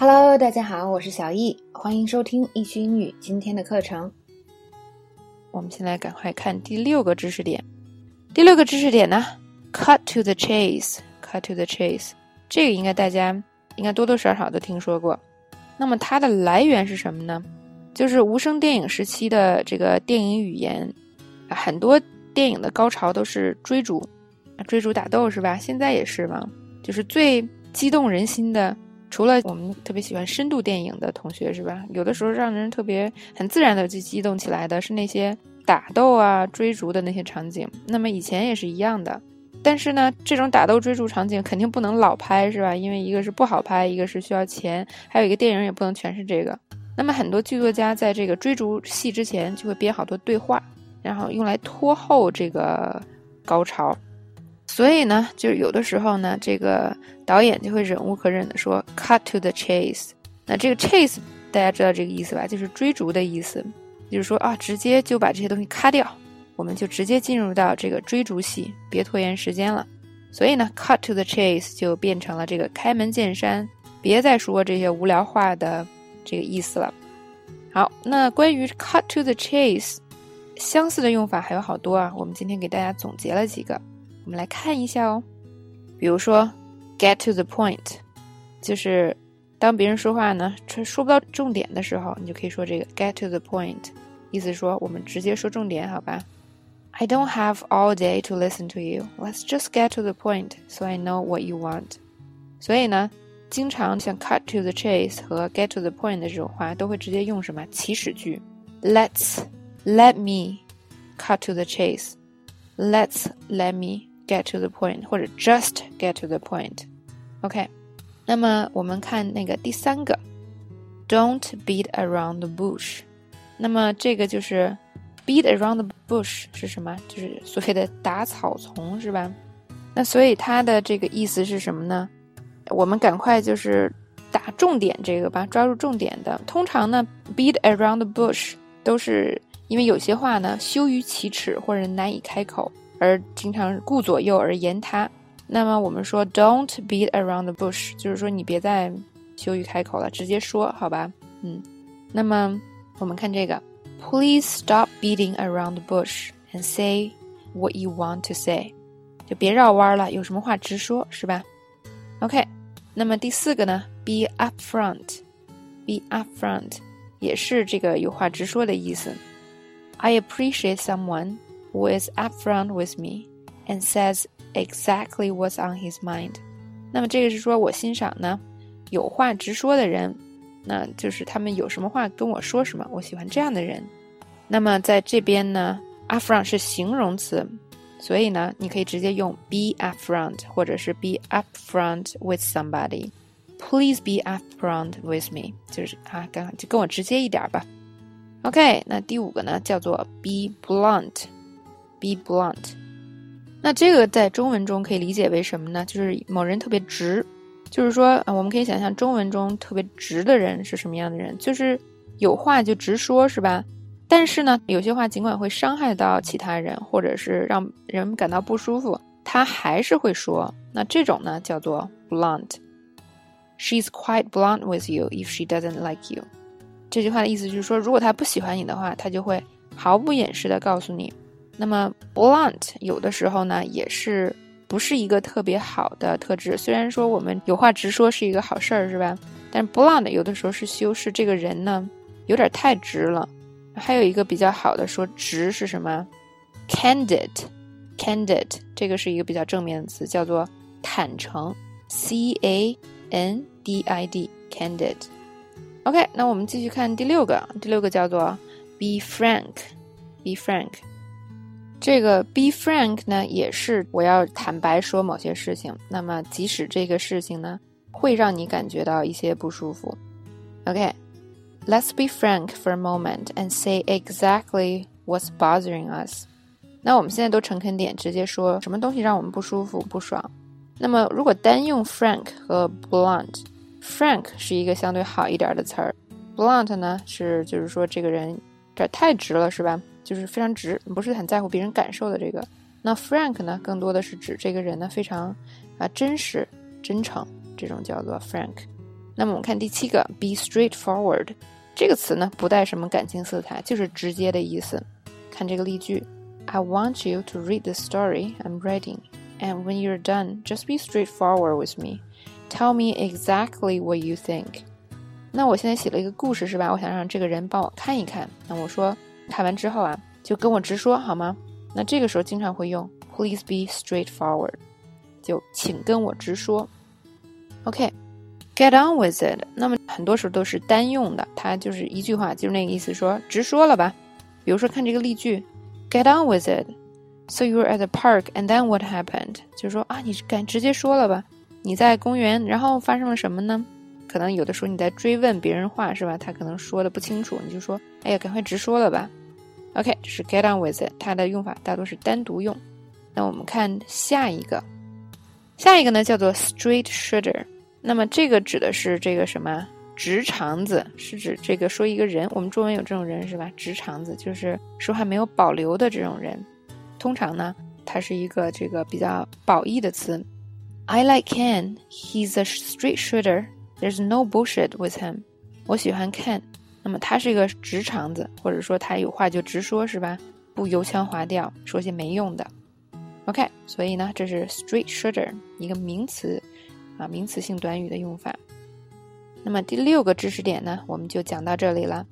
Hello，大家好，我是小易，欢迎收听易趣英语今天的课程。我们现在赶快看第六个知识点。第六个知识点呢，cut to the chase，cut to the chase，这个应该大家应该多多少少都听说过。那么它的来源是什么呢？就是无声电影时期的这个电影语言，很多电影的高潮都是追逐，追逐打斗是吧？现在也是嘛，就是最激动人心的。除了我们特别喜欢深度电影的同学是吧？有的时候让人特别很自然的就激动起来的是那些打斗啊、追逐的那些场景。那么以前也是一样的，但是呢，这种打斗追逐场景肯定不能老拍是吧？因为一个是不好拍，一个是需要钱，还有一个电影也不能全是这个。那么很多剧作家在这个追逐戏之前就会编好多对话，然后用来拖后这个高潮。所以呢，就是有的时候呢，这个导演就会忍无可忍的说 “cut to the chase”。那这个 “chase” 大家知道这个意思吧？就是追逐的意思，就是说啊，直接就把这些东西咔掉，我们就直接进入到这个追逐戏，别拖延时间了。所以呢，“cut to the chase” 就变成了这个开门见山，别再说这些无聊话的这个意思了。好，那关于 “cut to the chase” 相似的用法还有好多啊，我们今天给大家总结了几个。我们来看一下哦，比如说，get to the point，就是当别人说话呢，说说不到重点的时候，你就可以说这个 get to the point，意思说我们直接说重点，好吧？I don't have all day to listen to you. Let's just get to the point, so I know what you want. 所以呢，经常像 cut to the chase 和 get to the point 的这种话，都会直接用什么祈使句？Let's let me cut to the chase. Let's let me Get to the point，或者 just get to the point，OK。那么我们看那个第三个，Don't beat around the bush。那么这个就是 beat around the bush 是什么？就是所谓的打草丛，是吧？那所以它的这个意思是什么呢？我们赶快就是打重点这个吧，抓住重点的。通常呢，beat around the bush 都是因为有些话呢羞于启齿或者难以开口。而经常顾左右而言他，那么我们说 "Don't beat around the bush"，就是说你别再羞于开口了，直接说好吧？嗯，那么我们看这个，Please stop beating around the bush and say what you want to say，就别绕弯了，有什么话直说，是吧？OK，那么第四个呢，Be upfront，Be upfront 也是这个有话直说的意思。I appreciate someone。Who is upfront with me and says exactly what's on his mind。那么这个是说我欣赏呢，有话直说的人，那就是他们有什么话跟我说什么，我喜欢这样的人。那么在这边呢，upfront 是形容词，所以呢，你可以直接用 be upfront，或者是 be upfront with somebody。Please be upfront with me，就是啊，刚就跟我直接一点吧。OK，那第五个呢，叫做 be blunt。Be blunt，那这个在中文中可以理解为什么呢？就是某人特别直，就是说啊，我们可以想象中文中特别直的人是什么样的人？就是有话就直说，是吧？但是呢，有些话尽管会伤害到其他人，或者是让人感到不舒服，他还是会说。那这种呢，叫做 blunt。She's quite blunt with you if she doesn't like you。这句话的意思就是说，如果他不喜欢你的话，他就会毫不掩饰的告诉你。那么 blunt 有的时候呢，也是不是一个特别好的特质。虽然说我们有话直说是一个好事儿，是吧？但 blunt 有的时候是修饰这个人呢有点太直了。还有一个比较好的说直是什么？candid，candid 这个是一个比较正面的词，叫做坦诚，c a n d i d，candid。OK，那我们继续看第六个，第六个叫做 be frank，be frank。这个 be frank 呢，也是我要坦白说某些事情。那么，即使这个事情呢，会让你感觉到一些不舒服。OK，let's be frank for a moment and say exactly what's bothering us。那我们现在都诚恳点，直接说什么东西让我们不舒服、不爽。那么，如果单用 frank 和 blunt，frank 是一个相对好一点的词儿，blunt 呢是就是说这个人这太直了，是吧？就是非常直，不是很在乎别人感受的这个。那 frank 呢，更多的是指这个人呢非常啊真实、真诚，这种叫做 frank。那么我们看第七个，be straightforward 这个词呢，不带什么感情色彩，就是直接的意思。看这个例句：I want you to read the story I'm writing, and when you're done, just be straightforward with me. Tell me exactly what you think. 那我现在写了一个故事是吧？我想让这个人帮我看一看。那我说看完之后啊，就跟我直说好吗？那这个时候经常会用 Please be straightforward，就请跟我直说。OK，get on with it。那么很多时候都是单用的，它就是一句话，就是那个意思，说直说了吧。比如说看这个例句，Get on with it。So you were at the park, and then what happened？就是说啊，你敢直接说了吧？你在公园，然后发生了什么呢？可能有的时候你在追问别人话是吧？他可能说的不清楚，你就说，哎呀，赶快直说了吧。OK，这是 get on with it，它的用法大多是单独用。那我们看下一个，下一个呢叫做 straight shooter。那么这个指的是这个什么直肠子，是指这个说一个人，我们中文有这种人是吧？直肠子就是说话没有保留的这种人。通常呢，它是一个这个比较褒义的词。I like Ken. He's a straight shooter. There's no bullshit with him. 我喜欢 Ken，那么他是一个直肠子，或者说他有话就直说，是吧？不油腔滑调，说些没用的。OK，所以呢，这是 straight shooter 一个名词啊，名词性短语的用法。那么第六个知识点呢，我们就讲到这里了。